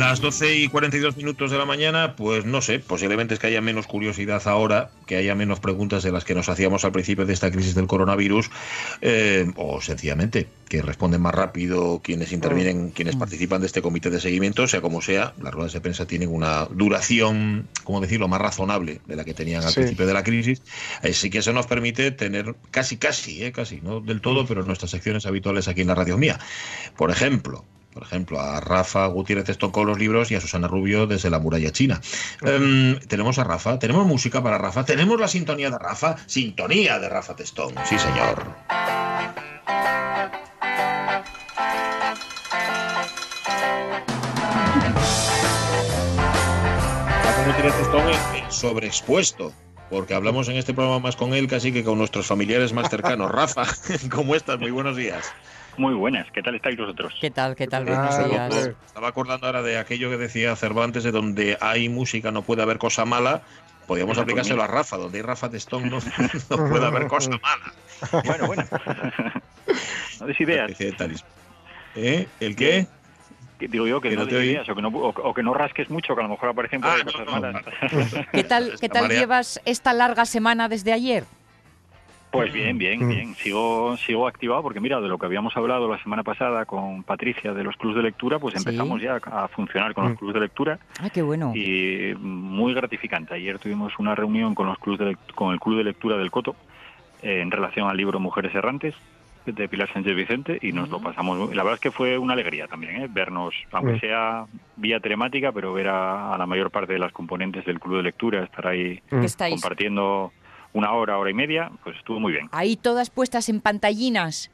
Las 12 y 42 minutos de la mañana, pues no sé, posiblemente es que haya menos curiosidad ahora, que haya menos preguntas de las que nos hacíamos al principio de esta crisis del coronavirus, eh, o sencillamente que responden más rápido quienes intervienen, quienes participan de este comité de seguimiento, sea como sea, las ruedas de prensa tienen una duración, como decirlo, más razonable de la que tenían al Sí. principio de la crisis, así que eso nos permite tener casi, casi, eh, casi, no del todo, pero nuestras secciones habituales aquí en la radio mía. Por ejemplo, por ejemplo, a Rafa Gutiérrez Estón con los libros y a Susana Rubio desde la muralla china. Em, tenemos a Rafa, tenemos música para Rafa, tenemos la sintonía de Rafa, sintonía de Rafa Testón, sí señor. Rafa Gutiérrez Estón eh, sobreexpuesto. Porque hablamos en este programa más con él casi que con nuestros familiares más cercanos. Rafa, ¿cómo estás? Muy buenos días. Muy buenas, ¿qué tal estáis vosotros? ¿Qué tal? ¿Qué tal? Ah, días. Estaba acordando ahora de aquello que decía Cervantes, de donde hay música no puede haber cosa mala. Podríamos Eso aplicárselo a Rafa, donde hay Rafa Testón no, no puede haber cosa mala. Bueno, bueno. No des ideas. ¿Eh? ¿El qué? Que Digo yo que, Que no no te ideas o que no, o, o que no rasques mucho, que a lo mejor aparecen por Ah, ahí cosas no, malas. ¿Qué tal, qué tal llevas esta larga semana desde ayer? Pues bien, bien, bien. Sigo, sigo activado porque mira, de lo que habíamos hablado la semana pasada con Patricia de los clubes de lectura, pues Sí. empezamos ya a funcionar con los Mm. clubes de lectura Ah, qué bueno. y muy gratificante. Ayer tuvimos una reunión con los clubes de con el club de lectura del Coto eh, en relación al libro Mujeres errantes de Pilar Sánchez Vicente y nos lo pasamos. muy- La verdad es que fue una alegría también ¿eh? vernos, aunque sea vía telemática, pero ver a, a la mayor parte de las componentes del club de lectura, estar ahí compartiendo una hora, hora y media, pues estuvo muy bien. Ahí todas puestas en pantallinas.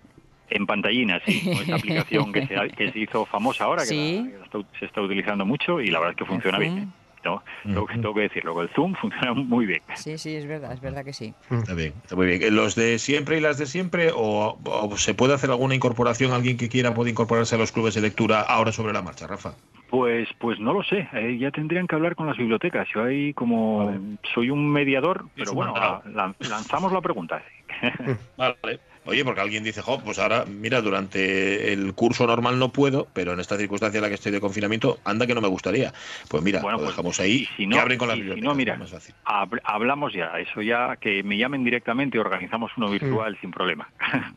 En pantallinas, sí, con esta aplicación que se, ha- que se hizo famosa ahora, que, Sí. la- que la está- se está utilizando mucho y la verdad es que funciona bien. ¿eh? No, tengo, que, tengo que decirlo, con el Zoom funciona muy bien. Sí, sí, es verdad, es verdad que sí. Está bien, está muy bien. ¿Los de siempre y las de siempre? ¿O, o se puede hacer alguna incorporación? ¿Alguien que quiera puede incorporarse a los clubes de lectura ahora sobre la marcha, Rafa? Pues, pues no lo sé. eh, ya tendrían que hablar con las bibliotecas. Yo ahí como soy un mediador, pero bueno, lanzamos la pregunta. Vale. Oye, porque alguien dice, jo, pues ahora, mira, durante el curso normal no puedo, pero en esta circunstancia en la que estoy de confinamiento, anda que no me gustaría. Pues mira, Bueno, lo pues, dejamos ahí, y si no- que abren con las y si no, mira, más fácil. Hab- hablamos ya, eso ya, que me llamen directamente y organizamos uno virtual sin problema.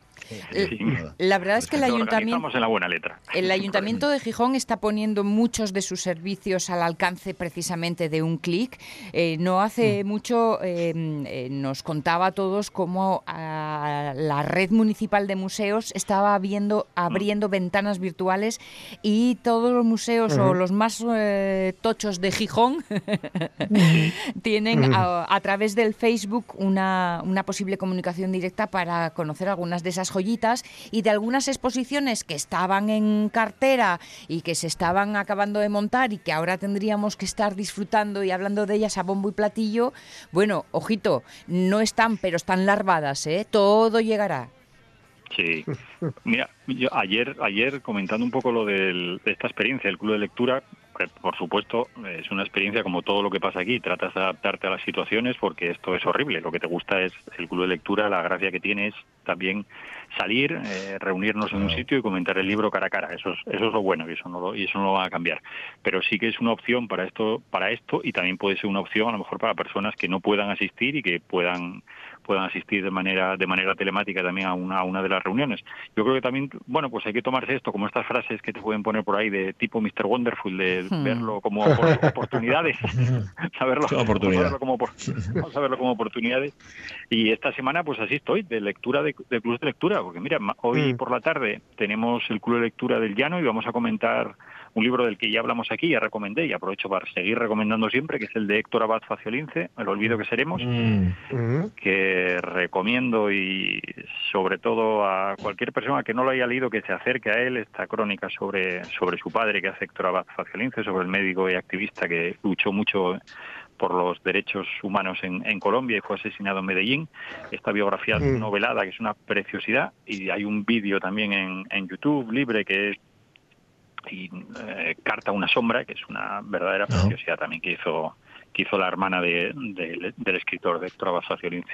Eh. La verdad es que el ayuntamiento... organizamos en la buena letra. El Ayuntamiento de Gijón está poniendo muchos de sus servicios al alcance precisamente de un clic. Eh, no hace mucho eh, eh, nos contaba a todos cómo la red municipal de museos estaba abriendo, abriendo ventanas virtuales y todos los museos o los más eh, tochos de Gijón tienen a, a través del Facebook una, una posible comunicación directa para conocer algunas de esas y de algunas exposiciones que estaban en cartera y que se estaban acabando de montar y que ahora tendríamos que estar disfrutando y hablando de ellas a bombo y platillo. Bueno, ojito, no están, pero están larvadas, ¿eh? Todo llegará. Sí. Mira, ayer, ayer comentando un poco lo de esta experiencia del club de lectura, por supuesto es una experiencia como todo lo que pasa aquí, tratas de adaptarte a las situaciones porque esto es horrible. Lo que te gusta es el club de lectura, la gracia que tiene es también salir, eh, reunirnos en un sitio y comentar el libro cara a cara. Eso es, eso es lo bueno y eso no lo, y eso no lo va a cambiar. Pero sí que es una opción para esto, para esto y también puede ser una opción a lo mejor para personas que no puedan asistir y que puedan puedan asistir de manera de manera telemática también a una, a una de las reuniones. Yo creo que también, bueno, pues hay que tomarse esto como estas frases que te pueden poner por ahí de tipo Mr. Wonderful, de Hmm. verlo como opor- oportunidades, saberlo, oportunidad. verlo como, vamos a verlo como oportunidades. Y esta semana, pues así estoy, de lectura, de, de clubes de lectura, porque mira, hoy Mm. por la tarde tenemos el club de lectura del Llano y vamos a comentar un libro del que ya hablamos aquí, ya recomendé y aprovecho para seguir recomendando siempre, que es el de Héctor Abad Faciolince, El olvido que seremos, Mm. Ujú. Que recomiendo y sobre todo a cualquier persona que no lo haya leído que se acerque a él esta crónica sobre, sobre su padre que hace Héctor Abad Faciolince, sobre el médico y activista que luchó mucho por los derechos humanos en, en Colombia y fue asesinado en Medellín. Esta biografía Mm. novelada que es una preciosidad y hay un vídeo también en, en YouTube libre que es y, eh, Carta a una sombra, que es una verdadera preciosidad también que hizo que hizo la hermana de- de- del escritor de Héctor Abad Faciolince.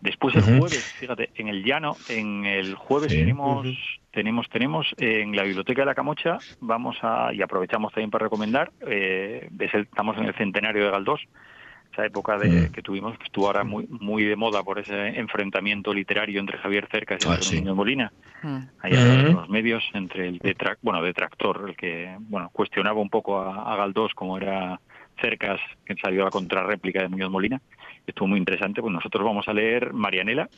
Después el jueves, fíjate, en el llano, en el jueves Sí. tenemos, tenemos, tenemos en la biblioteca de la Camocha, vamos a, y aprovechamos también para recomendar, eh, es el- estamos en el centenario de Galdós, esa época de, Mm. que tuvimos, que estuvo ahora muy, muy de moda por ese enfrentamiento literario entre Javier Cercas y Ah, sí. Molina ahí a través de Ujú. los medios entre el detrac bueno detractor el que bueno cuestionaba un poco a, a Galdós como era Cercas que salió a la contrarréplica de Muñoz Molina estuvo muy interesante pues nosotros vamos a leer Marianela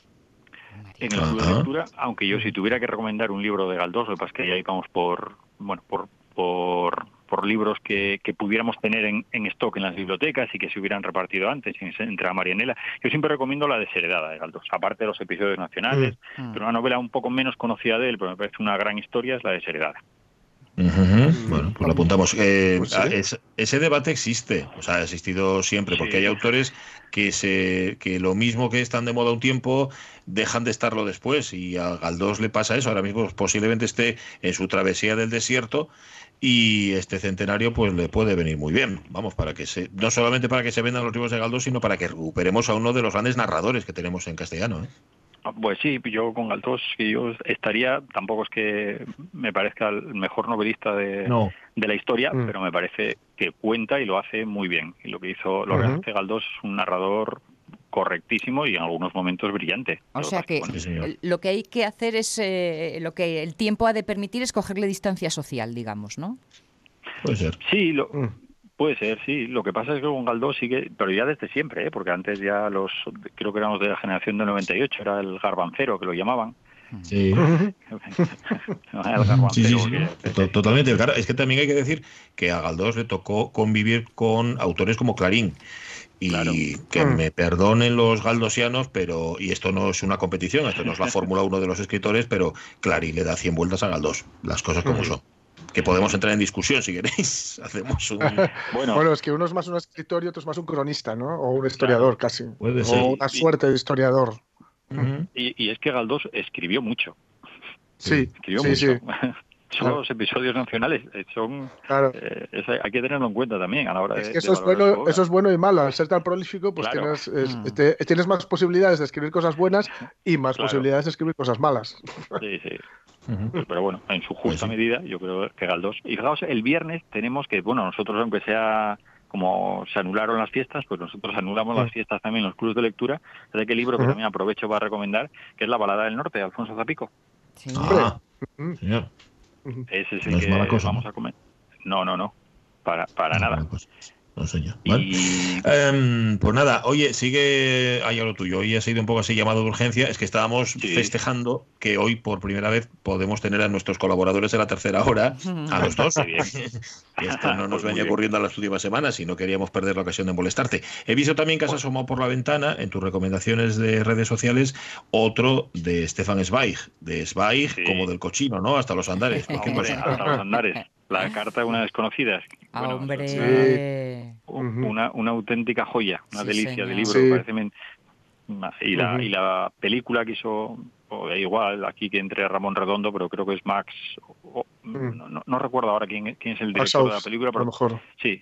en el club de lectura aunque yo si tuviera que recomendar un libro de Galdós lo que pasa es que ahí vamos por bueno por por, por libros que, que pudiéramos tener en, en stock en las bibliotecas y que se hubieran repartido antes y se- entre a Marianela. Yo siempre recomiendo la desheredada de Galdós, aparte de los episodios nacionales, Mm. pero una novela un poco menos conocida de él, pero me parece una gran historia, es la desheredada. Ujú. Bueno, pues lo apuntamos. Eh, Pues sí. ah, es- ese debate existe, o sea, ha existido siempre, porque Sí. hay autores que se que lo mismo que están de moda un tiempo dejan de estarlo después y a Galdós le pasa eso. Ahora mismo posiblemente esté en su travesía del desierto y este centenario pues le puede venir muy bien. Vamos, para que se no solamente para que se vendan los libros de Galdós, sino para que recuperemos a uno de los grandes narradores que tenemos en castellano. ¿eh? Pues sí, yo con Galdós, que yo estaría, tampoco es que me parezca el mejor novelista de, No. de la historia, Mm. pero me parece que cuenta y lo hace muy bien. Y lo que hizo, lo que hace Galdós es un narrador correctísimo y en algunos momentos brillante. O sea que Sí, lo que hay que hacer es, eh, lo que el tiempo ha de permitir es cogerle distancia social, digamos, ¿no? Puede ser. Sí, lo, Mm. Puede ser, sí. Lo que pasa es que con Galdós sigue, pero ya desde siempre, ¿eh? porque antes ya los, creo que éramos de la generación del 98, era el garbancero que lo llamaban. Sí. el Sí, Totalmente. Claro, es que también hay que decir que a Galdós le tocó convivir con autores como Clarín. Y Claro. que Mm. me perdonen los galdosianos, pero, y esto no es una competición, esto no es la Fórmula 1 de los escritores, pero Clarín le da 100 vueltas a Galdós, las cosas como Mm. son. Que podemos entrar en discusión si queréis. Hacemos un. Bueno, Bueno, es que uno es más un escritor y otro es más un cronista, ¿no? O un historiador casi. Puede ser. O una suerte de historiador. Y, y es que Galdós escribió mucho. Sí, Escribió sí, mucho. sí. Son Claro. los episodios nacionales, eh, son Claro. eh, hay que tenerlo en cuenta también a la hora de Es que de eso es, bueno, eso es bueno y malo. Al ser tan prolífico, pues Claro. tienes, es- Mm. te- tienes más posibilidades de escribir cosas buenas y más Claro. posibilidades de escribir cosas malas. Sí, sí. Pues, pero bueno, en su Pues justa sí. medida, yo creo que Galdós. Y fijaos, el viernes tenemos que, bueno, nosotros, aunque sea como se anularon las fiestas, pues nosotros anulamos las fiestas también en los clubes de lectura. De que libro que también aprovecho para recomendar, que es La balada del norte, de Alfonso Zapico. Sí. Ah, señor. Ese es el No es que mala cosa, vamos ¿no? a comer. No, no, no. Para, para nada. Pues, no, señor. Vale. Y Em, pues nada, oye, sigue ahí a lo tuyo. Hoy ha sido un poco así llamado de urgencia. Es que estábamos Sí. festejando que hoy por primera vez podemos tener a nuestros colaboradores de la tercera hora, a los dos. Que esto no nos Pues venía ocurriendo en las últimas semanas y no queríamos perder la ocasión de molestarte. He visto también que has asomado por la ventana en tus recomendaciones de redes sociales otro de Stefan Zweig, de Zweig Sí. como del cochino, ¿no? Hasta los andares. Hasta los andares. La carta de una desconocida. Ah, Bueno, hombre. Sí. Una, una auténtica joya, una Sí, delicia señor. de libro, Sí. parece men- y la, y la película que hizo, o da igual, aquí que entre Ramón Redondo, pero creo que es Max, Mm. no, no- no recuerdo ahora quién, quién es el Max director de la película, a lo pero mejor. sí,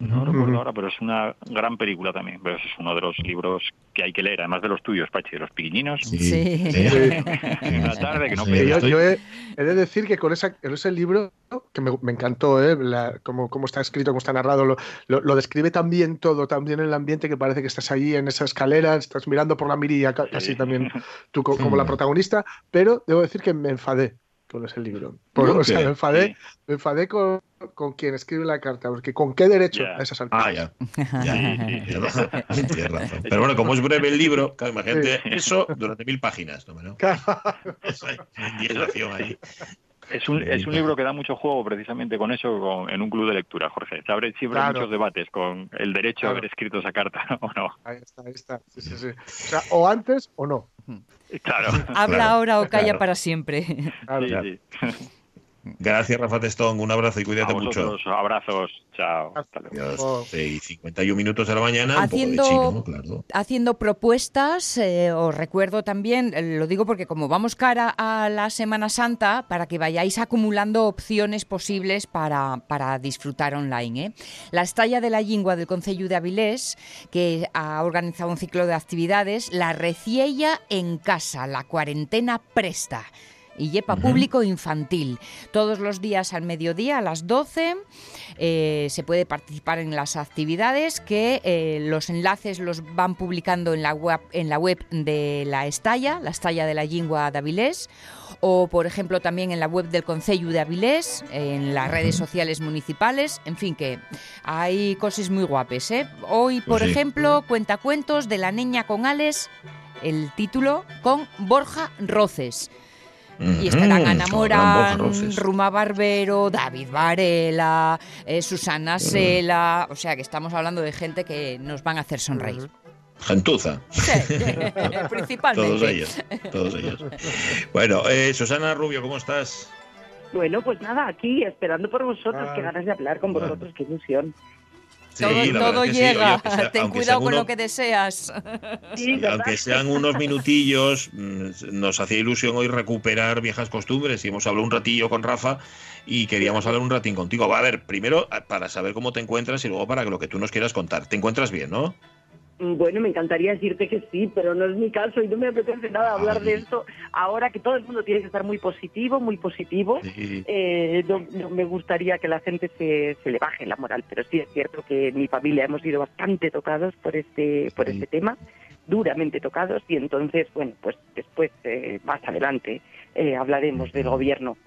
No recuerdo ahora, pero es una gran película también. Pero es uno de los libros que hay que leer, además de los tuyos, Pachi, de los piquiñinos. Sí. Una tarde que no Sí, yo, he, he de decir que con, esa, con ese libro, que me, me encantó, ¿eh? La- cómo, cómo está escrito, cómo está narrado, lo, lo, lo describe tan bien todo, tan bien el ambiente que parece que estás ahí en esa escalera, estás mirando por la mirilla, ca- casi también tú co- como la protagonista, pero debo decir que me enfadé con ese libro. Por- ¿Por o sea, me enfadé, Sí. me enfadé con, con quien escribe la carta, porque con qué derecho a esas alturas. Ah, ya. Tienes razón. Pero bueno, como es breve el libro, claro, imagínate eso durante mil páginas. ¿no? ¿no? Eso hay ahí. Es un, es un libro que da mucho juego precisamente con eso con- en un club de lectura, Jorge. Abre siempre Claro. muchos debates con el derecho Claro. a haber escrito esa carta o no. Ahí está, ahí está. Sí, sí, sí. O, sea, o antes o no. Claro. Habla Claro, ahora o calla claro. para siempre. Claro. Sí, claro. sí. Gracias, Rafa Testón. Un abrazo y A cuídate mucho. vosotros, abrazos. Chao. Hasta luego. Adiós. Oh. Sí, 51 minutos de la mañana, Haciendo- un poco de chino, claro. haciendo propuestas, eh, os recuerdo también, eh, lo digo porque como vamos cara a la Semana Santa, para que vayáis acumulando opciones posibles para, para disfrutar online. ¿eh? La Estalla de la Lingua del Concello de Avilés, que ha organizado un ciclo de actividades, la Reciella en casa, la cuarentena presta. Y llepa público infantil. Todos los días al mediodía, a las 12, eh, se puede participar en las actividades que eh, los enlaces los van publicando en la web, en la web de la Estalla, la Estalla de la Lingua de Avilés, o por ejemplo también en la web del Concello de Avilés, en las redes sociales municipales, en fin que hay cosas muy guapes. ¿eh? Hoy, por Pues sí. ejemplo, cuenta cuentos de la niña con Ales, el título con Borja Roces. Y estarán Ana Morán. Ruma Barbero, David Varela, eh, Susana Sela. O sea que estamos hablando de gente que nos van a hacer sonreír. Gentuza. Sí, principalmente. Todos ellos. Todos ellos. Bueno, eh, Susana Rubio, ¿cómo estás? Bueno, pues nada, aquí esperando por vosotros, Ay. qué ganas de hablar con Bueno. vosotros, qué ilusión. Sí, todo sí. llega. Oye, aunque sea- Ten cuidado sean con uno- lo que deseas. Aunque sean unos minutillos, mm, nos hacía ilusión hoy recuperar viejas costumbres y hemos hablado un ratillo con Rafa y queríamos hablar un ratín contigo. Va, a ver, primero a- para saber cómo te encuentras y luego para lo que tú nos quieras contar. ¿Te encuentras bien, no? Bueno, me encantaría decirte que sí, pero no es mi caso y no me apetece nada hablar de esto ahora que todo el mundo tiene que estar muy positivo, muy positivo. Sí. Eh, no, no me gustaría que la gente se, se le baje la moral, pero sí es cierto que en mi familia hemos sido bastante tocados por este, por este tema, duramente tocados, y entonces, bueno, pues después, eh, más adelante, eh, hablaremos del gobierno.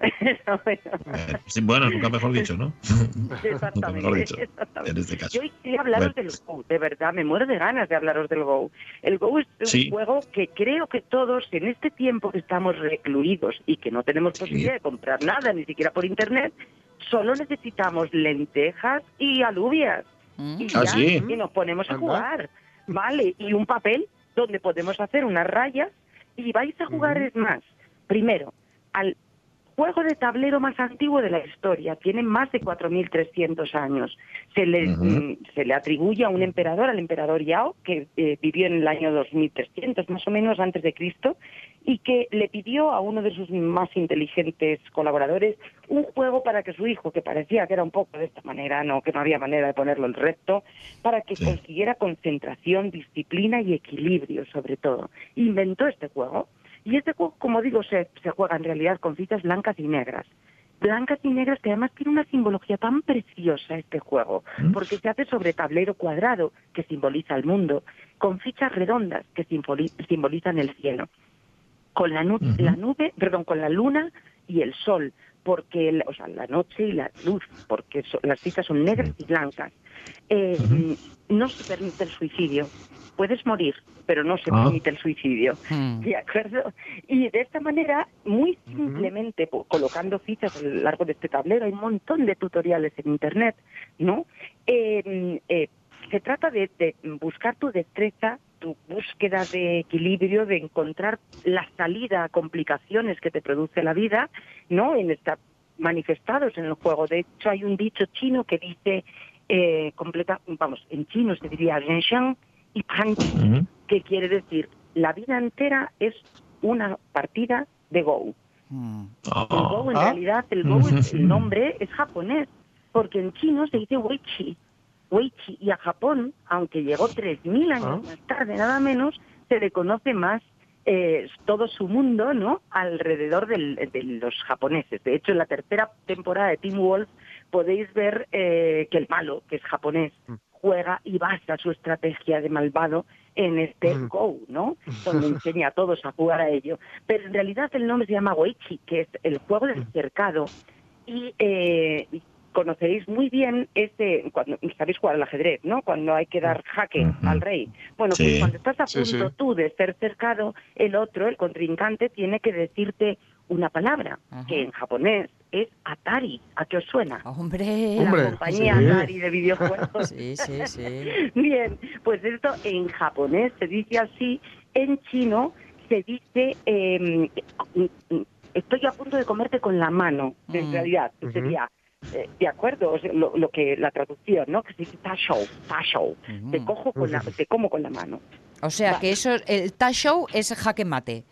Bueno, Eh, sí, bueno, nunca mejor dicho, ¿no? nunca mejor exactamente, dicho. exactamente. En este caso. Yo quería hablaros Bueno. del Go, de verdad, me muero de ganas de hablaros del Go. El Go es un Sí. juego que creo que todos en este tiempo que estamos recluidos y que no tenemos Sí. posibilidad de comprar nada, ni siquiera por internet, solo necesitamos lentejas y alubias. Mm. Y Ah, ya, sí. y nos ponemos a Anda. jugar. Vale, y un papel donde podemos hacer unas rayas y vais a jugar es más. Primero, al juego de tablero más antiguo de la historia, tiene más de 4.300 años. Se le, mm, se le atribuye a un emperador, al emperador Yao, que eh, vivió en el año 2300, más o menos antes de Cristo, y que le pidió a uno de sus más inteligentes colaboradores un juego para que su hijo, que parecía que era un poco de esta manera, no que no había manera de ponerlo en recto, para que Sí. consiguiera concentración, disciplina y equilibrio, sobre todo. Inventó este juego. Y este juego, como digo, se, se juega en realidad con fichas blancas y negras. Blancas y negras que además tiene una simbología tan preciosa este juego, ¿Mm? porque se hace sobre tablero cuadrado, que simboliza el mundo, con fichas redondas, que simboli- simbolizan el cielo con la, nu- la nube, perdón, con la luna y el sol, porque, el- o sea, la noche y la luz, porque so- las fichas son negras y blancas. Eh, No se permite el suicidio. Puedes morir, pero no se Ah. permite el suicidio. Mm. ¿De acuerdo? Y de esta manera, muy simplemente, colocando fichas a lo largo de este tablero, hay un montón de tutoriales en Internet, ¿no? Eh, eh, se trata de, de buscar tu destreza, tu búsqueda de equilibrio, de encontrar la salida a complicaciones que te produce la vida, ¿no? En esta manifestados en el juego. De hecho, hay un dicho chino que dice, eh, completa, vamos, en chino se diría y Pan que quiere decir la vida entera es una partida de Go. Mm. El Go en Ah. realidad, el Go, es- el nombre es japonés, porque en chino se dice Weichi. Weichi. Y a Japón, aunque llegó 3.000 años Ah. más tarde, nada menos, se le conoce más eh, todo su mundo, ¿no? Alrededor del- de los japoneses. De hecho, en la tercera temporada de Team Wolf podéis ver eh, que el malo, que es japonés, Mm. juega y basa su estrategia de malvado en este Mm. Go, ¿no? Donde enseña a todos a jugar a ello. Pero en realidad el nombre se llama Weichi, que es el juego del cercado. Y eh, conoceréis muy bien este, cuando sabéis jugar al ajedrez, ¿no? Cuando hay que dar jaque al rey. Bueno, Sí. pues cuando estás a punto sí. tú de ser cercado, el otro, el contrincante, tiene que decirte una palabra, que en japonés es Atari. ¿A qué os suena? Hombre. Hombre, la compañía sí. Atari de videojuegos. Sí, sí, sí. Bien, pues esto en japonés se dice así, en chino se dice eh, estoy a punto de comerte con la mano, en Mm. realidad, sería eh, de acuerdo, O sea, lo, lo que la traducción, ¿no? Que se dice tashou, tashou, te cojo con la, te como con la mano. O sea Va. que eso, el ta show es jaque mate.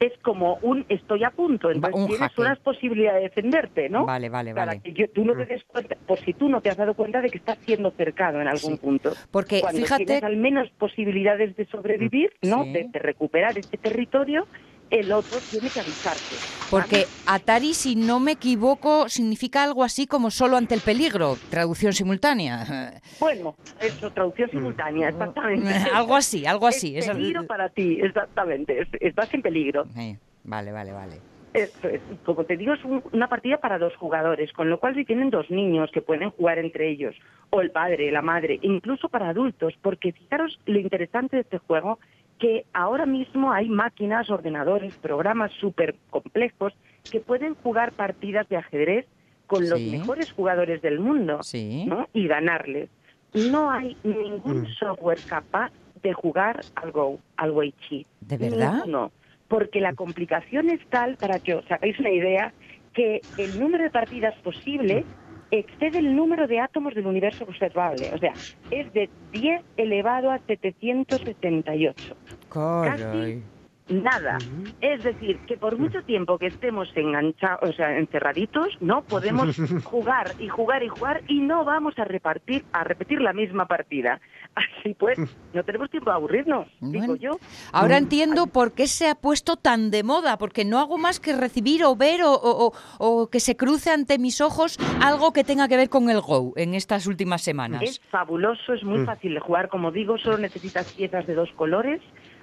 Es como un estoy a punto, entonces un tienes jaque. unas posibilidades de defenderte, ¿no? Vale, vale, Para vale. que yo- tú no te des cuenta, por si tú no te has dado cuenta de que estás siendo cercado en algún Sí. punto. Porque Cuando fíjate, tienes al menos posibilidades de sobrevivir, ¿no? Sí. De, de recuperar este territorio, el otro tiene que avisarte. porque Atari, si no me equivoco, significa algo así como solo ante el peligro, traducción simultánea. Bueno, eso, traducción simultánea, exactamente. algo así, algo así. Es peligro para ti, exactamente. Es- Estás en peligro. Sí, Vale, vale, vale. Esto es, como te digo, es un- una partida para dos jugadores, con lo cual si tienen dos niños que pueden jugar entre ellos, o el padre, la madre, incluso para adultos, porque fijaros lo interesante de este juego, que ahora mismo hay máquinas, ordenadores, programas súper complejos que pueden jugar partidas de ajedrez con los Sí. mejores jugadores del mundo Sí. ¿no? y ganarles. No hay ningún Mm. software capaz de jugar al Go, al Wei Chi. ¿De verdad? No, porque la complicación es tal, para que os hagáis una idea, que el número de partidas posible excede el número de átomos del universo observable. O sea, es de 10 elevado a 778. Caray. Nada. Es decir, que por mucho tiempo que estemos enganchados, o sea, encerraditos, no podemos jugar y jugar y jugar y no vamos a repartir, a repetir la misma partida. Así pues, no tenemos tiempo de aburrirnos, digo yo. Ahora entiendo por qué se ha puesto tan de moda, porque no hago más que recibir o ver o, o- o- o que se cruce ante mis ojos algo que tenga que ver con el Go en estas últimas semanas. Es fabuloso, es muy Mm. fácil de jugar. Como digo, solo necesitas piezas de dos colores,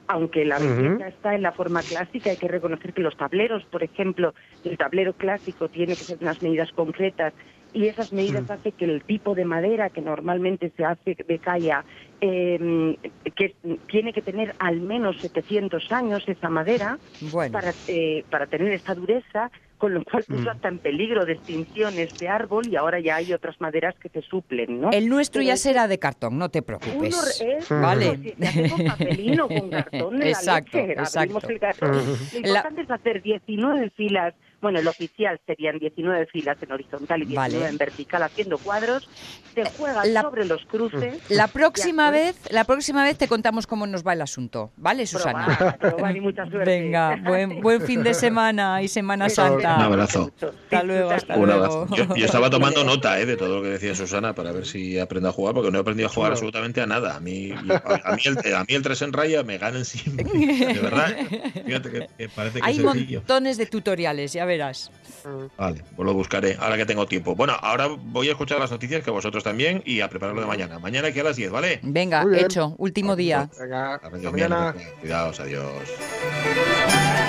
aunque la belleza está en la forma clásica. Hay que reconocer que los tableros, por ejemplo, el tablero clásico tiene que ser unas medidas concretas y esas medidas Mm. hacen que el tipo de madera que normalmente se hace de calla, eh, que tiene que tener al menos 700 años esa madera Bueno, para, eh, para tener esta dureza, con lo cual puso Mm. hasta en peligro de extinción este árbol y ahora ya hay otras maderas que se suplen, ¿no? el nuestro Pero ya es- será de cartón, no te uno preocupes. es, Vale. si hace con cartón de Exacto, la leche. Abrimos exacto. el cartón. Ujú. Lo importante es hacer 19 filas, bueno, el oficial serían 19 filas en horizontal y 19 Vale. en vertical haciendo cuadros. Se juega La- sobre los cruces. La próxima vez, la próxima vez te contamos cómo nos va el asunto, ¿vale, Susana? Probar, probar y mucha suerte. Venga, buen, buen fin de semana y Semana Santa. Un abrazo. Hasta luego, hasta Un luego. abrazo. Yo, yo estaba tomando nota eh, de todo lo que decía Susana para ver si aprendo a jugar, porque no he aprendido a jugar Claro. absolutamente a nada. A mí, a, a mí, el, a mí el 3 en raya me ganan siempre. De verdad. Fíjate que, que parece que Hay es sencillo. montones de tutoriales, ya verás. Vale, pues lo buscaré ahora que tengo tiempo. Bueno, ahora voy a escuchar las noticias que vosotros también y a prepararlo de mañana. Mañana aquí a las 10, ¿vale? Venga, hecho, último día. Venga, Hasta hasta mañana. Cuidaos, adiós.